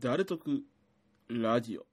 誰得ラジオ。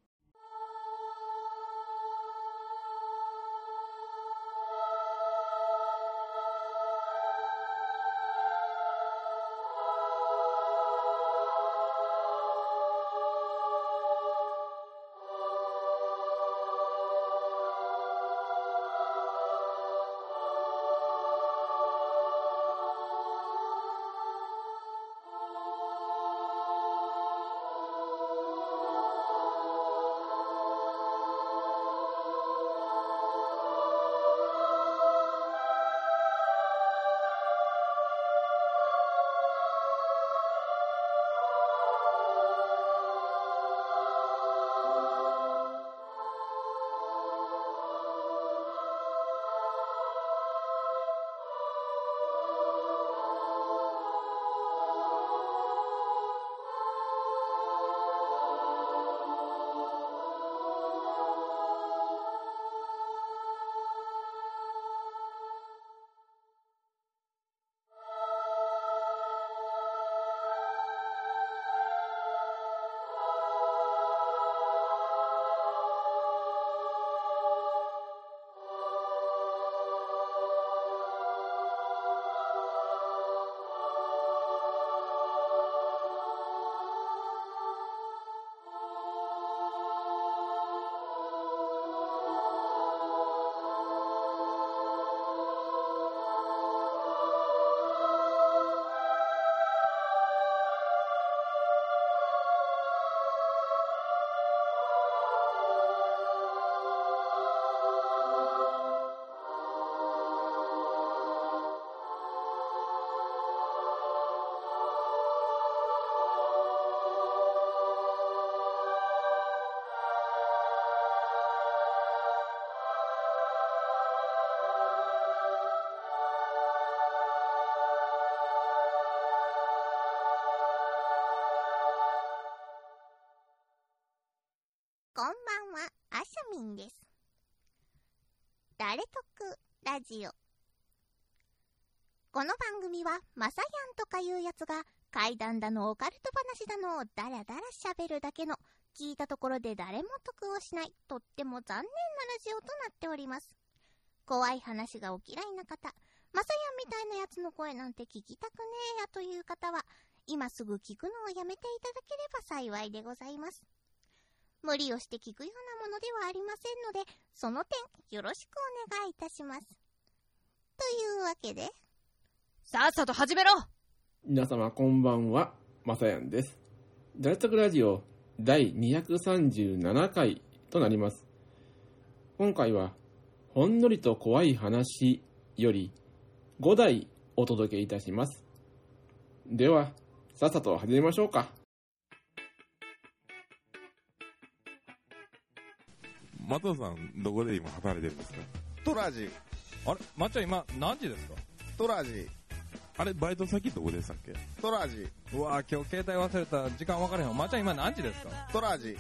あさみんです。誰得ラジオ。この番組は、まさやんとかいうやつが、怪談だのオカルト話だのをダラダラ喋るだけの、聞いたところで誰も得をしない、とっても残念なラジオとなっております。怖い話がお嫌いな方、まさやんみたいなやつの声なんて聞きたくねえやという方は、今すぐ聞くのをやめていただければ幸いでございます。無理をして聞くようなものではありませんので、その点よろしくお願いいたします。というわけで、さっさと始めろ皆様こんばんは、まさやんです。誰得ラジオ第237回となります。今回は、ほんのりと怖い話より5台お届けいたします。では、さっさと始めましょうか。松尾さん、どこで今働いてるんですか？トラジ、あれ？まっちゃん今何時ですか？トラジ、あれ、バイト先どこでしたっけ？トラジ、うわ今日携帯忘れた。時間分からへんわ。まっちゃん今何時ですか？トラジ、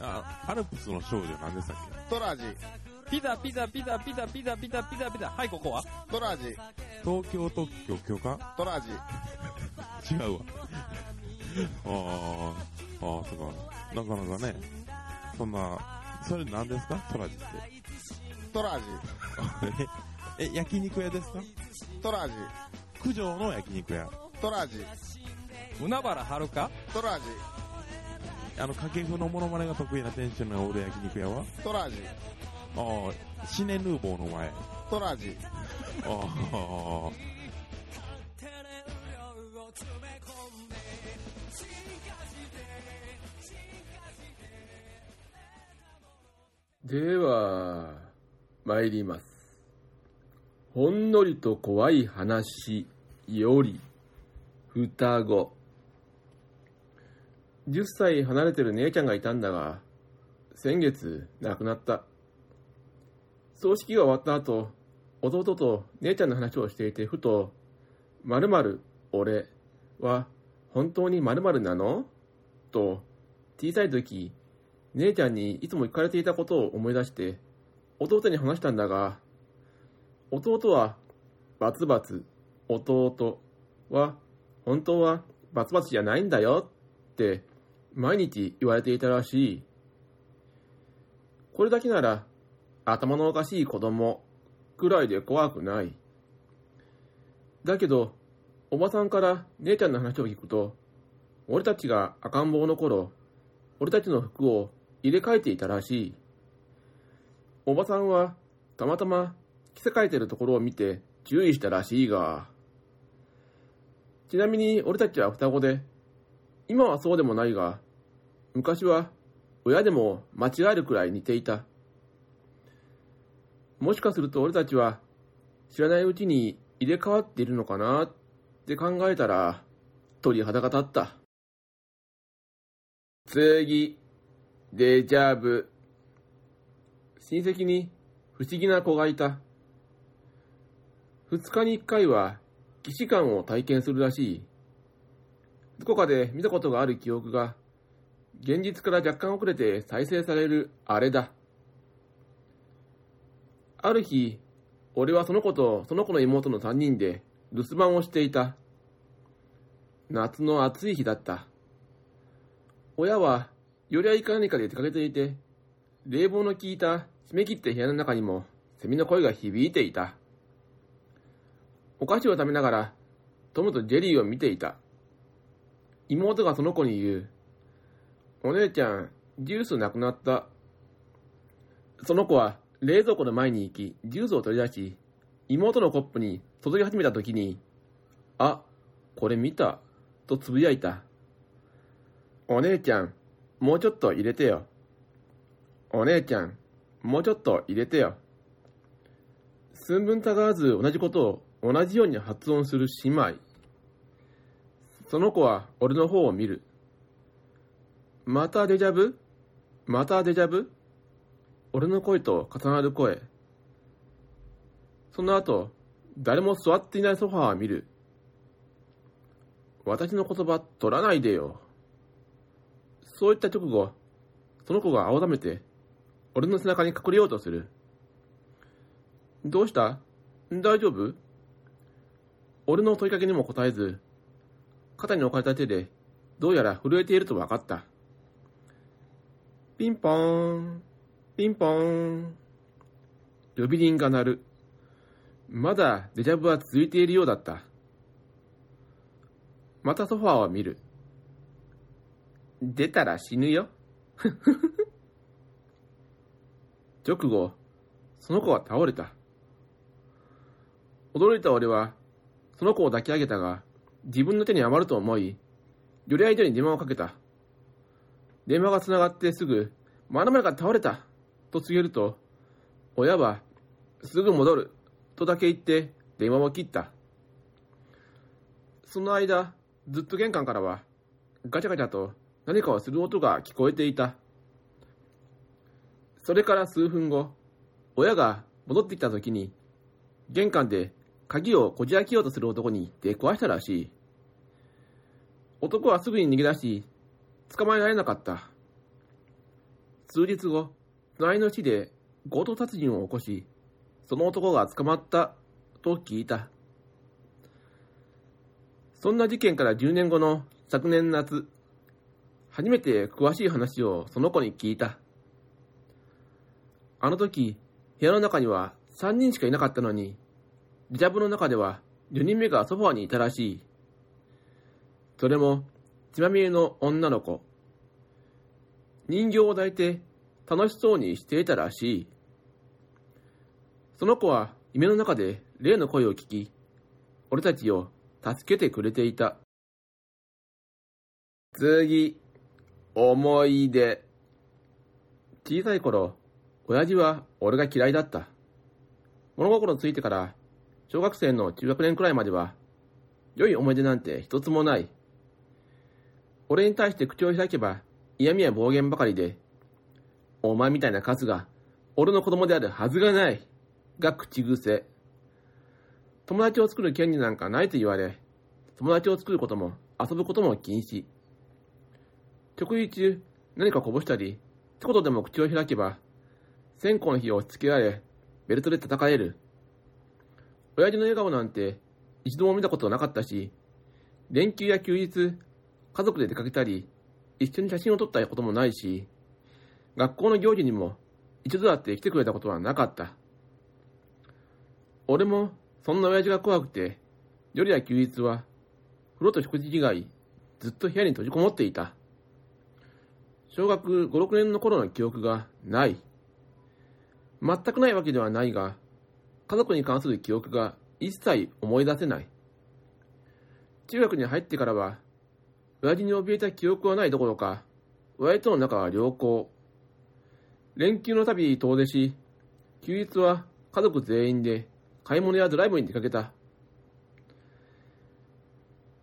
あ、アルプスの少女何でしたっトラジ、ピザピザピザピザピザピザピザピザ。はいここは？トラジ、け東京特許許可？トラジ、違うわ。ああ、ああ、そうか。なかなかね、そんな、それ何ですか？トラジって。トラジ、え、え焼肉屋ですか？トラジ、九条の焼肉屋。トラジ、海原はるかトラジ、あの、掛布のモノマネが得意な店主のおる焼肉屋は？トラジ、ああ、シネヌーボーの前。あトラジ、あ、では、参ります。ほんのりと怖い話より、双子。10歳離れてる姉ちゃんがいたんだが、先月亡くなった。葬式が終わった後、弟と姉ちゃんの話をしていて、ふと、〇〇俺は本当に〇〇なの？と、小さい時、姉ちゃんにいつも聞かれていたことを思い出して、弟に話したんだが、弟はバツバツ、弟は本当はバツバツじゃないんだよって毎日言われていたらしい。これだけなら、頭のおかしい子供くらいで怖くない。だけど、おばさんから姉ちゃんの話を聞くと、俺たちが赤ん坊の頃、俺たちの服を入れ替えていたらしい。おばさんは、たまたま着せ替えてるところを見て注意したらしいが、ちなみに俺たちは双子で、今はそうでもないが、昔は親でも間違えるくらい似ていた。もしかすると俺たちは知らないうちに入れ替わっているのかなって考えたら鳥肌が立った。次、デジャブ。親戚に不思議な子がいた。二日に一回は騎士官を体験するらしい。どこかで見たことがある記憶が、現実から若干遅れて再生されるあれだ。ある日、俺はその子とその子の妹の三人で留守番をしていた。夏の暑い日だった。親は、より合いか何かで出かけていて、冷房の効いた締め切った部屋の中にもセミの声が響いていた。お菓子を食べながら、トムとジェリーを見ていた。妹がその子に言う。お姉ちゃん、ジュースなくなった。その子は冷蔵庫の前に行き、ジュースを取り出し、妹のコップに注ぎ始めた時に、あ、これ見た、とつぶやいた。お姉ちゃん、もうちょっと入れてよ。お姉ちゃん、もうちょっと入れてよ。寸分たがわず同じことを同じように発音する姉妹。その子は俺の方を見る。またデジャブ？またデジャブ？俺の声と重なる声。その後、誰も座っていないソファーを見る。私の言葉取らないでよ。そういった直後、その子が青ざめて、俺の背中に隠れようとする。どうした？大丈夫？俺の問いかけにも答えず、肩に置かれた手で、どうやら震えていると分かった。ピンポーン、ピンポーン。呼び鈴が鳴る。まだデジャブは続いているようだった。またソファーを見る。出たら死ぬよ。直後、その子は倒れた。驚いた俺は、その子を抱き上げたが、自分の手に余ると思い、より相手に電話をかけた。電話が繋がってすぐ、まるまるが倒れたと告げると、親は、すぐ戻るとだけ言って電話を切った。その間、ずっと玄関からは、ガチャガチャと何かをする音が聞こえていた。それから数分後、親が戻ってきた時に、玄関で鍵をこじ開けようとする男に出くわしたらしい。男はすぐに逃げ出し、捕まえられなかった。数日後、隣の市で強盗殺人を起こし、その男が捕まったと聞いた。そんな事件から10年後の昨年夏、初めて詳しい話をその子に聞いた。あの時、部屋の中には3人しかいなかったのに、デジャブの中では4人目がソファーにいたらしい。それも、血まみれの女の子。人形を抱いて楽しそうにしていたらしい。その子は夢の中で霊の声を聞き、俺たちを助けてくれていた。次、思い出。小さい頃、親父は俺が嫌いだった。物心ついてから、小学生の中学年くらいまでは、良い思い出なんて一つもない。俺に対して口を開けば、嫌味や暴言ばかりで、お前みたいなカスが、俺の子供であるはずがない、が口癖。友達を作る権利なんかないと言われ、友達を作ることも遊ぶことも禁止。食事中、何かこぼしたり、一言でも口を開けば、線香の火を押し付けられ、ベルトで叩かれる。親父の笑顔なんて一度も見たことなかったし、連休や休日、家族で出かけたり、一緒に写真を撮ったこともないし、学校の行事にも一度だって来てくれたことはなかった。俺もそんな親父が怖くて、夜や休日は風呂と食事以外ずっと部屋に閉じこもっていた。小学5、6年の頃の記憶がない。全くないわけではないが、家族に関する記憶が一切思い出せない。中学に入ってからは、親父に怯えた記憶はないどころか、親父との仲は良好。連休の旅遠出し、休日は家族全員で買い物やドライブに出かけた。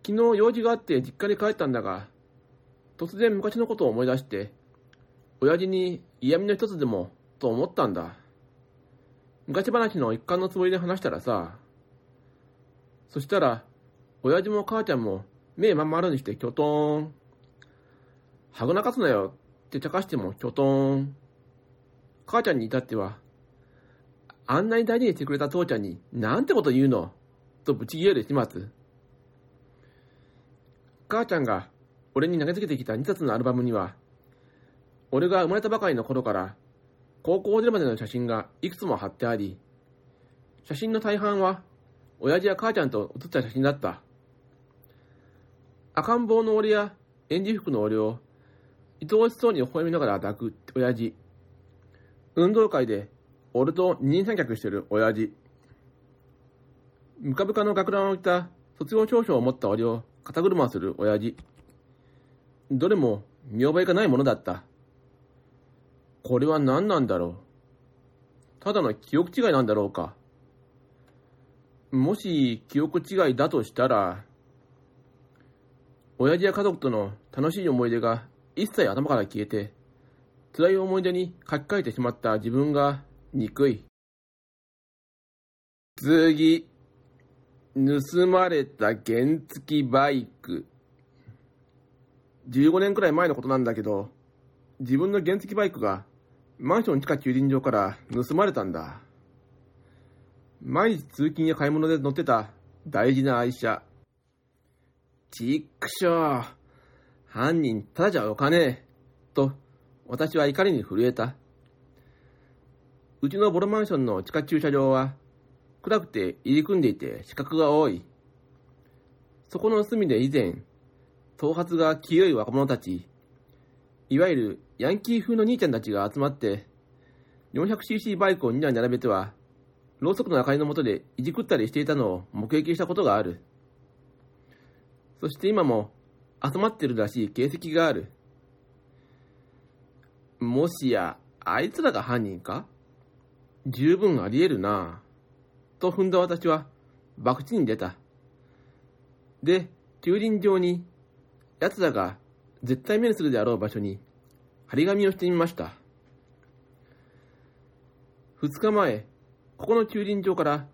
昨日用事があって実家に帰ったんだが、突然昔のことを思い出して、親父に嫌味の一つでもと思ったんだ。昔話の一環のつもりで話したらさ、そしたら、親父も母ちゃんも目まん丸にしてキョトーン。はぐなかすなよって茶化してもキョトーン。母ちゃんに至っては、あんなに大事にしてくれた父ちゃんになんてこと言うのとぶち切れる始末。母ちゃんが俺に投げつけてきた2冊のアルバムには、俺が生まれたばかりの頃から高校出るまでの写真がいくつも貼ってあり、写真の大半は親父や母ちゃんと写った写真だった。赤ん坊の俺や演じ服の俺を愛おしそうに微笑みながら抱く親父。運動会で俺と二人三脚してる親父。ムカムカの学ランを着た卒業証書を持った俺を肩車する親父。どれも見覚えがないものだった。これは何なんだろう。ただの記憶違いなんだろうか。もし記憶違いだとしたら、親父や家族との楽しい思い出が一切頭から消えて、辛い思い出に書き換えてしまった自分が憎い。次、盗まれた原付バイク。15年くらい前のことなんだけど、自分の原付バイクがマンション地下駐輪場から盗まれたんだ。毎日通勤や買い物で乗ってた大事な愛車。ちっくしょう。犯人ただじゃおかねえ。と、私は怒りに震えた。うちのボロマンションの地下駐車場は、暗くて入り組んでいて死角が多い。そこの隅で以前、頭髪が清い若者たち、いわゆるヤンキー風の兄ちゃんたちが集まって、400cc バイクを2台並べては、ろうそくの明かりの下でいじくったりしていたのを目撃したことがある。そして今も集まってるらしい形跡がある。もしや、あいつらが犯人か？十分あり得るなぁ。と踏んだ私は、博打に出た。で、駐輪場に、奴らが絶対目にするであろう場所に、張り紙をしてみました。二日前、ここの駐輪場から、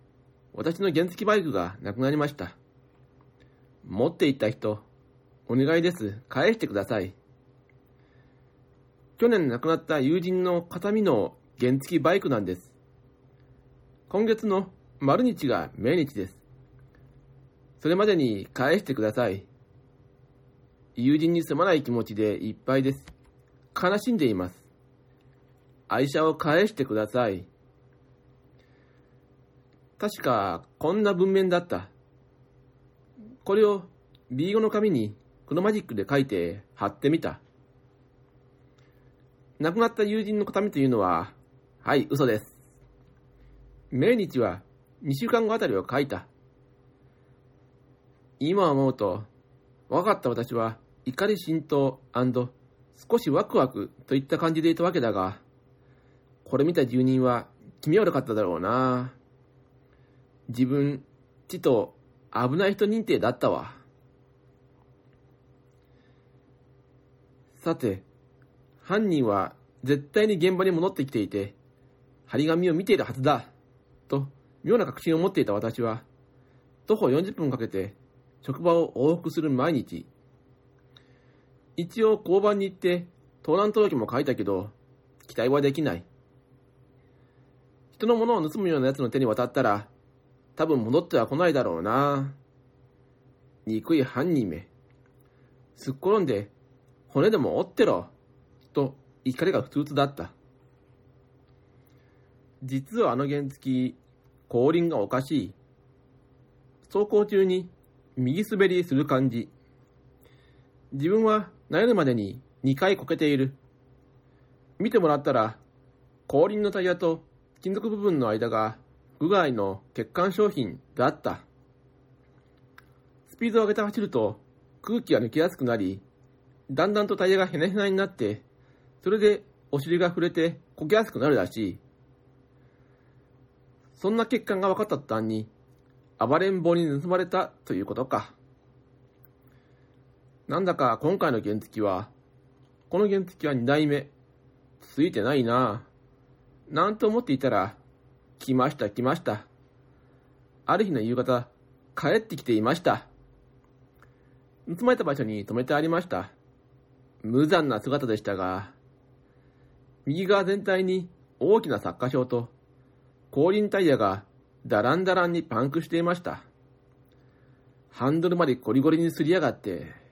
私の原付バイクがなくなりました。持って行った人、お願いです。返してください。去年亡くなった友人の形見の原付バイクなんです。今月の丸日が命日です。それまでに返してください。友人にすまない気持ちでいっぱいです。悲しんでいます。愛車を返してください。確か、こんな文面だった。これを B5 の紙に黒マジックで書いて貼ってみた。亡くなった友人の形見というのは、はい、嘘です。命日は2週間後あたりを書いた。今思うと、若かった私は怒り浸透少しワクワクといった感じでいたわけだが、これ見た住人は気味悪かっただろうな。自分、ちと危ない人認定だったわ。さて、犯人は絶対に現場に戻ってきていて、張り紙を見ているはずだ、と妙な確信を持っていた私は、徒歩40分かけて職場を往復する毎日。一応交番に行って盗難届も書いたけど、期待はできない。人のものを盗むような奴の手に渡ったら、多分戻っては来ないだろうな。憎い犯人め。すっ転んで、骨でも折ってろ、と怒りが普通だった。実はあの原付、後輪がおかしい。走行中に右滑りする感じ。自分は慣れるまでに2回こけている。見てもらったら、後輪のタイヤと金属部分の間が具合の欠陥商品だった。スピードを上げて走ると空気が抜けやすくなり、だんだんとタイヤがヘナヘナになって、それでお尻が触れてこけやすくなるらしい。そんな欠陥が分かった途端に、暴れん坊に盗まれたということか。なんだか今回の原付は、この原付は2代目、ついてないなぁ。なんと思っていたら、来ました来ました。ある日の夕方、帰ってきていました。盗まれた場所に止めてありました。無残な姿でしたが、右側全体に大きな擦過傷と、後輪タイヤがダランダランにパンクしていました。ハンドルまでゴリゴリにすりやがって、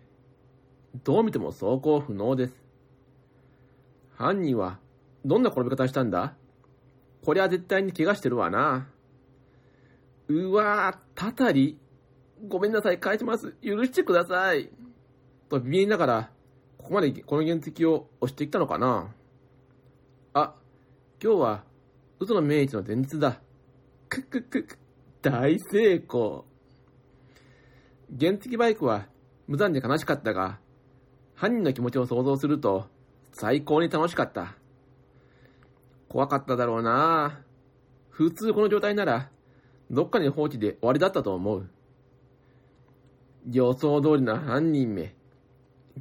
どう見ても走行不能です。犯人はどんな転び方したんだ？こりゃ絶対に怪我してるわな。うわぁ、たたりごめんなさい、返します。許してください。とビビりながら、ここまでこの原付を押してきたのかなあ、今日は、嘘の命日の前日だ。くくくく、大成功。原付バイクは無残で悲しかったが、犯人の気持ちを想像すると、最高に楽しかった。怖かっただろうな普通この状態なら、どっかに放置で終わりだったと思う。予想通りの犯人め。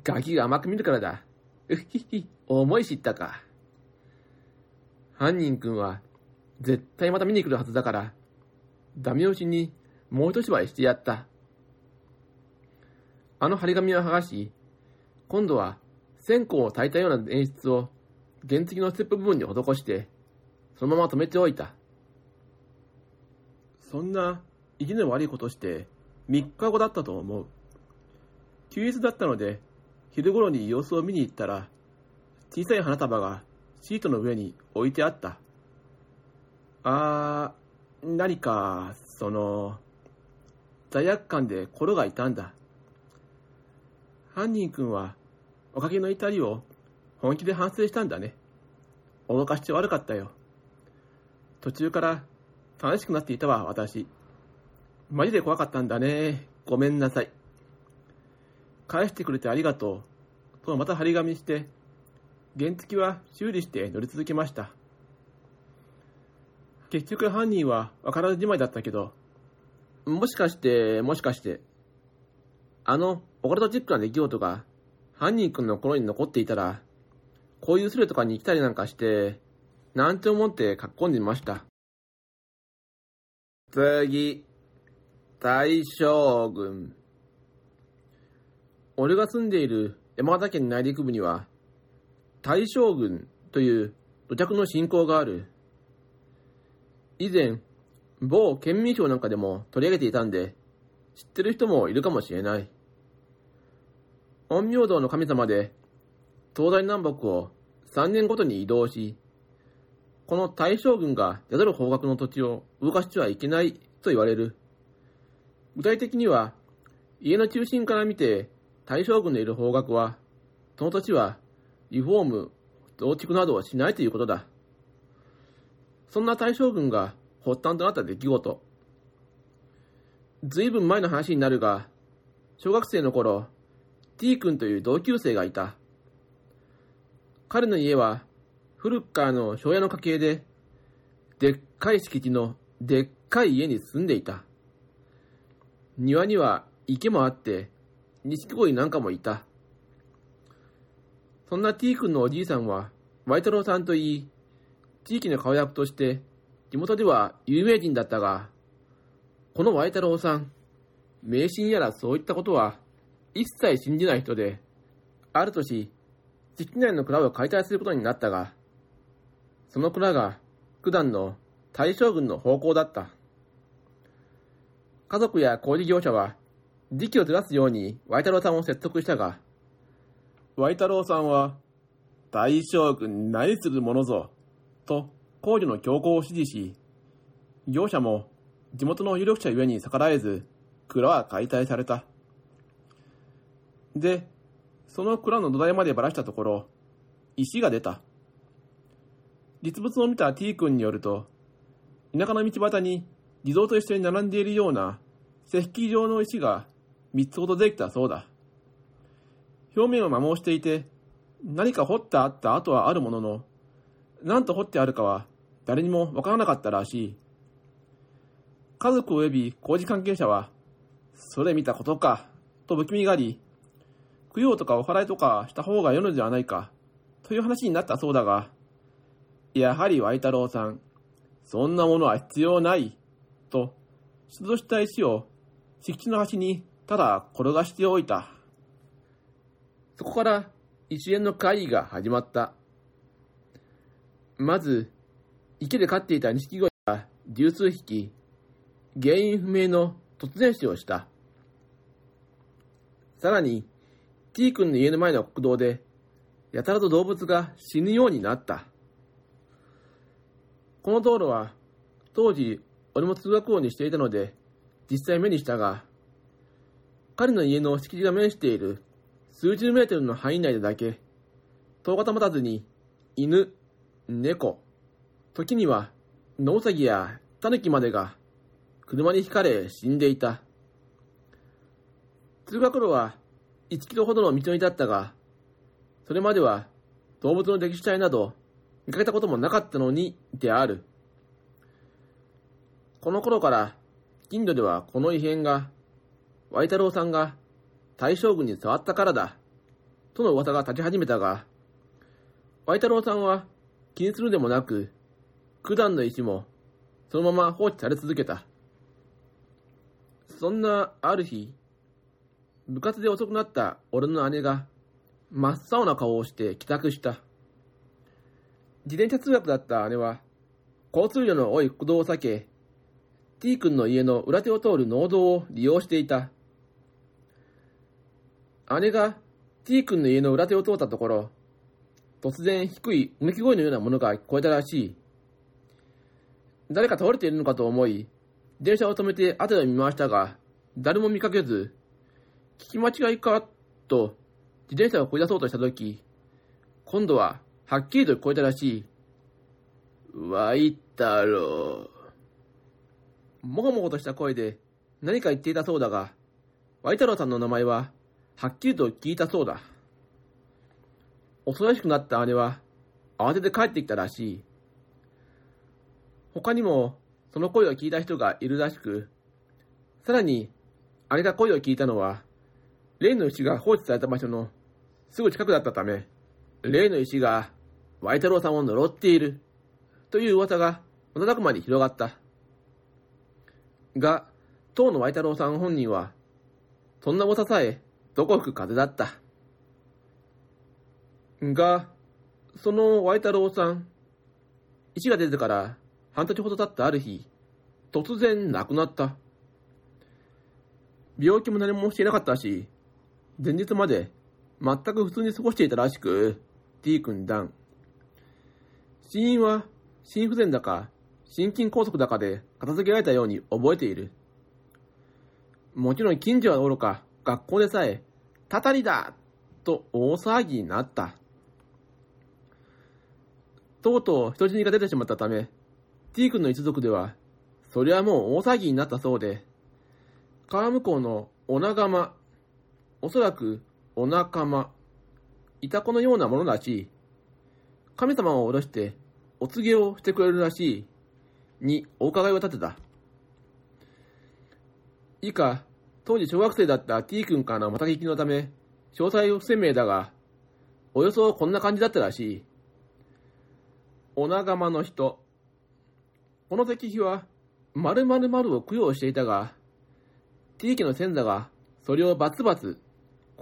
ガキが甘く見るからだ。うひひ、思い知ったか。犯人くんは、絶対また見に来るはずだから、ダメ押しにもう一芝居してやった。あの張り紙を剥がし、今度は線香を焚いたような演出を原付のステップ部分に施して、そのまま止めておいた。そんな意地の悪いことして3日後だったと思う。休日だったので、昼頃に様子を見に行ったら、小さい花束がシートの上に置いてあった。あー、何か、その、罪悪感で心が痛んだ。犯人君は、おかげの怒りを本気で反省したんだね。脅かして悪かったよ。途中から楽しくなっていたわ、私。マジで怖かったんだね。ごめんなさい。返してくれてありがとう。とまた張り紙して、原付は修理して乗り続けました。結局犯人は分からずじまいだったけど、もしかして、もしかして、あの、オカルトチックな出来事が犯人君の心に残っていたら、こういうスレとかに来たりなんかして、なんて思って書き込んでみました。次、大将軍。俺が住んでいる山形県内陸部には、大将軍という土着の信仰がある。以前、某県民賞なんかでも取り上げていたんで、知ってる人もいるかもしれない。陰陽道の神様で、東西南北を3年ごとに移動し、この大将軍が宿る方角の土地を動かしてはいけないと言われる。具体的には、家の中心から見て大将軍のいる方角は、その土地はリフォーム、増築などをしないということだ。そんな大将軍が発端となった出来事。ずいぶん前の話になるが、小学生の頃、T 君という同級生がいた。彼の家は古くからの庄屋の家系で、でっかい敷地のでっかい家に住んでいた。庭には池もあって、錦鯉なんかもいた。そんな T 君のおじいさんは、ワイ太郎さんといい、地域の顔役として、地元では有名人だったが、このワイ太郎さん、迷信やらそういったことは一切信じない人で、ある年、敷地内の蔵を解体することになったが、その蔵が九段の大将軍の方向だった。家族や工事業者は、時期をずらすようにワイ太郎さんを説得したが、ワイ太郎さんは、大将軍何するものぞ、と工事の強行を指示し、業者も地元の有力者ゆえに逆らえず、蔵は解体された。で、その蔵の土台までばらしたところ、石が出た。実物を見た T 君によると、田舎の道端に地蔵と一緒に並んでいるような石器状の石が3つほどできたそうだ。表面は摩耗していて、何か掘ってあった跡はあるものの、何と掘ってあるかは誰にもわからなかったらしい。家族及び工事関係者は、それ見たことか、と不気味があり、供養とかお祓いとかした方がよいのではないか、という話になったそうだが、やはりワイ太郎さん、そんなものは必要ない、と、出土した石を敷地の端にただ転がしておいた。そこから一連の会議が始まった。まず、池で飼っていた錦鯉が十数匹、原因不明の突然死をした。さらに、T 君の家の前の国道で、やたらと動物が死ぬようになった。この道路は、当時、俺も通学路にしていたので、実際目にしたが、彼の家の敷地が面している数十メートルの範囲内でだけ、戸がたまたずに、犬、猫、時には、野ウサギやタヌキまでが、車にひかれ死んでいた。通学路は1キロほどの道のりだったが、それまでは動物の溺死体など見かけたこともなかったのにである。この頃から近所ではこの異変が、ワイ太郎さんが大将軍に触ったからだ、との噂が立ち始めたが、ワイ太郎さんは気にするでもなく、九段の石もそのまま放置され続けた。そんなある日、部活で遅くなった俺の姉が真っ青な顔をして帰宅した。自転車通学だった姉は、交通量の多い国道を避け、T 君の家の裏手を通る農道を利用していた。姉が T 君の家の裏手を通ったところ、突然低いうめき声のようなものが聞こえたらしい。誰か倒れているのかと思い、電車を止めて後で見回したが、誰も見かけず、聞き間違いかと自転車をこい出そうとしたとき、今度ははっきりと聞こえたらしい。ワイ太郎。もごもごとした声で何か言っていたそうだが、ワイ太郎さんの名前ははっきりと聞いたそうだ。恐ろしくなった姉は慌てて帰ってきたらしい。他にもその声を聞いた人がいるらしく、さらに姉が声を聞いたのは、例の石が放置された場所のすぐ近くだったため、例の石がワイ太郎さんを呪っているという噂が瞬く間に広がった。が、当のワイ太郎さん本人は、そんな噂さえどこ吹く風だった。が、そのワイ太郎さん、石が出てから半年ほど経ったある日、突然亡くなった。病気も何もしてなかったし、前日まで全く普通に過ごしていたらしく、T 君ダン。死因は心不全だか心筋梗塞だかで片付けられたように覚えている。もちろん近所はおろか、学校でさえ、たたりだと大騒ぎになった。とうとう人死にが出てしまったため、T 君の一族では、そりゃもう大騒ぎになったそうで、川向こうのお仲間、おそらくお仲間、いた子のようなものらしい。神様を下ろしてお告げをしてくれるらしい、にお伺いを立てた。以下、当時小学生だった T 君からのまた聞きのため、詳細を不鮮明だが、およそこんな感じだったらしい。お仲間の人。この石碑は、〇〇〇を供養していたが、T 家の先祖がそれをバツバツ、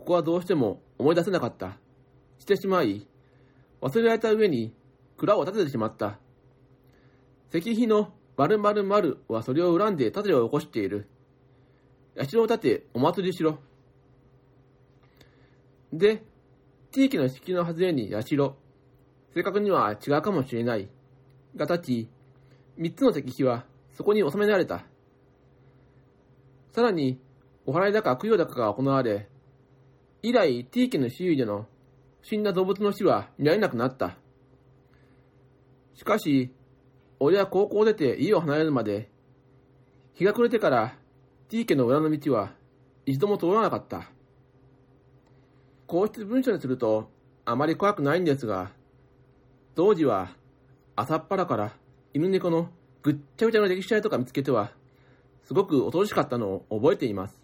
ここはどうしても思い出せなかった。してしまい、忘れられた上に蔵を建ててしまった。石碑の〇〇〇はそれを恨んで建てを起こしている。社を建てお祭りしろ。で、地域の敷の外れに社、正確には違うかもしれない、が立ち、三つの石碑はそこに収められた。さらに、お祓いだか供養だかが行われ、以来、地域の周囲での死んだ動物の死は見られなくなった。しかし、俺は高校を出て家を離れるまで、日が暮れてから地域の裏の道は一度も通らなかった。皇室文書にするとあまり怖くないんですが、当時は朝っぱらから犬猫のぐっちゃぐちゃの歴史体とか見つけては、すごく恐ろしかったのを覚えています。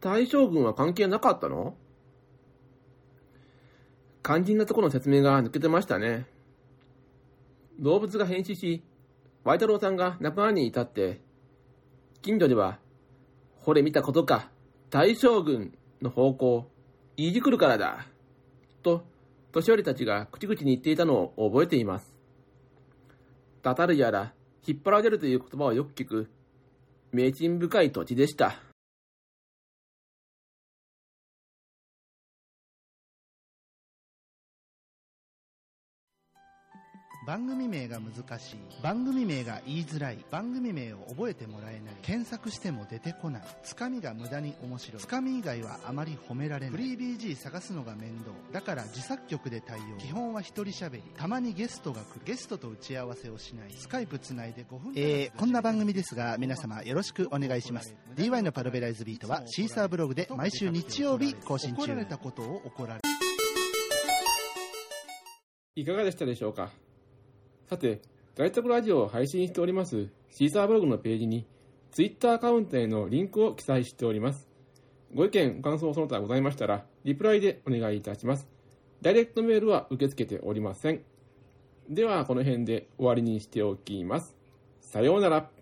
大将軍は関係なかったの？肝心なところの説明が抜けてましたね。動物が変死し、ワイタロウさんが亡くなるに至って、近所では、ほれ見たことか、大将軍の方向、言いに来るからだ、と、年寄りたちが口々に言っていたのを覚えています。たたるやら、引っ張られるという言葉をよく聞く、名珍深い土地でした。番組名が難しい番組名が言いづらい番組名を覚えてもらえない検索しても出てこないつかみが無駄に面白いつかみ以外はあまり褒められないフリー BG 探すのが面倒だから自作曲で対応基本は一人喋りたまにゲストが来るゲストと打ち合わせをしないスカイプつないで5分えー、こんな番組ですが皆様よろしくお願いします。DY のパルベライズビートはシーサーブログで毎週日曜日更新中。怒られたことを怒られいかがでしたでしょうか？さて、大徳ラジオを配信しておりますシーサーブログのページに、ツイッターアカウントへのリンクを記載しております。ご意見、ご感想その他ございましたら、リプライでお願いいたします。ダイレクトメールは受け付けておりません。では、この辺で終わりにしておきます。さようなら。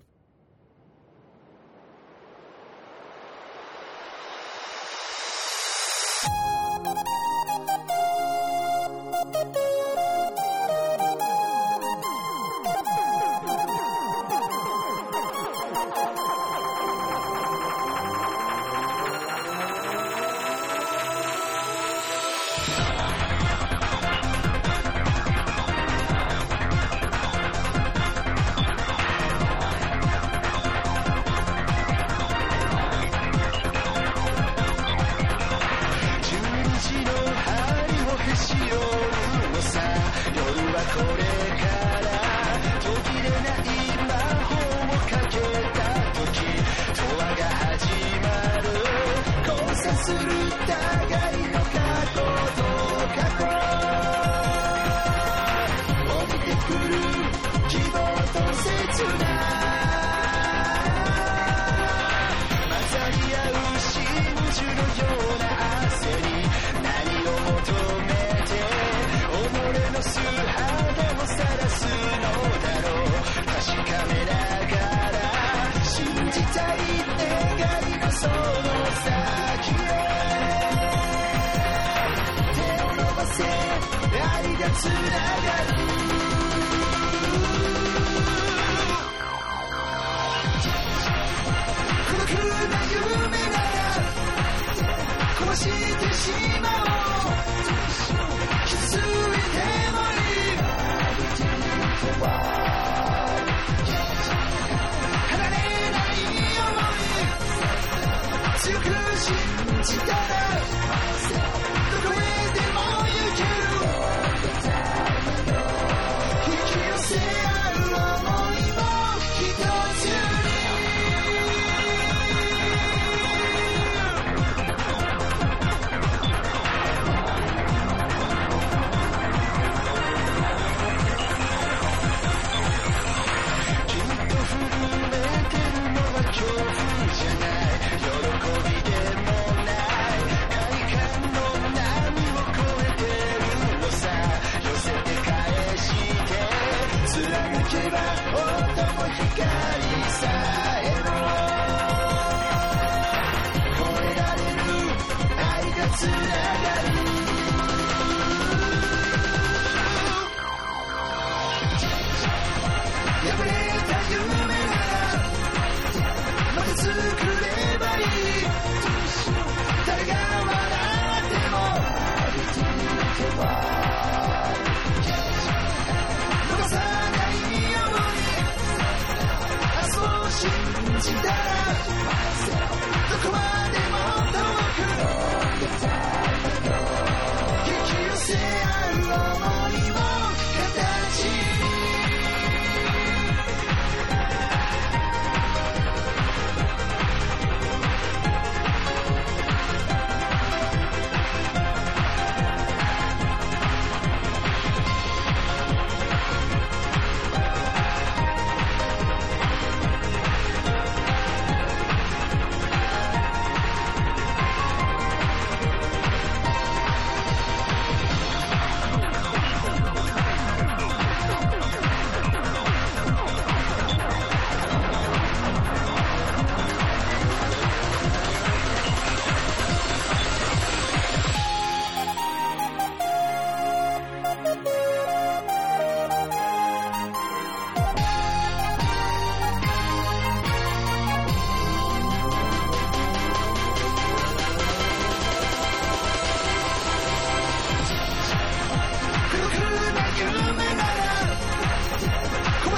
tonight.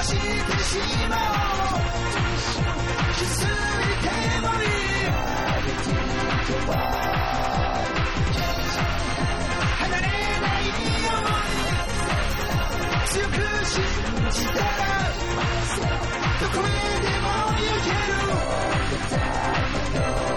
してしまおう気づいてもいい離れない想い強く信じたらどこへでも行ける。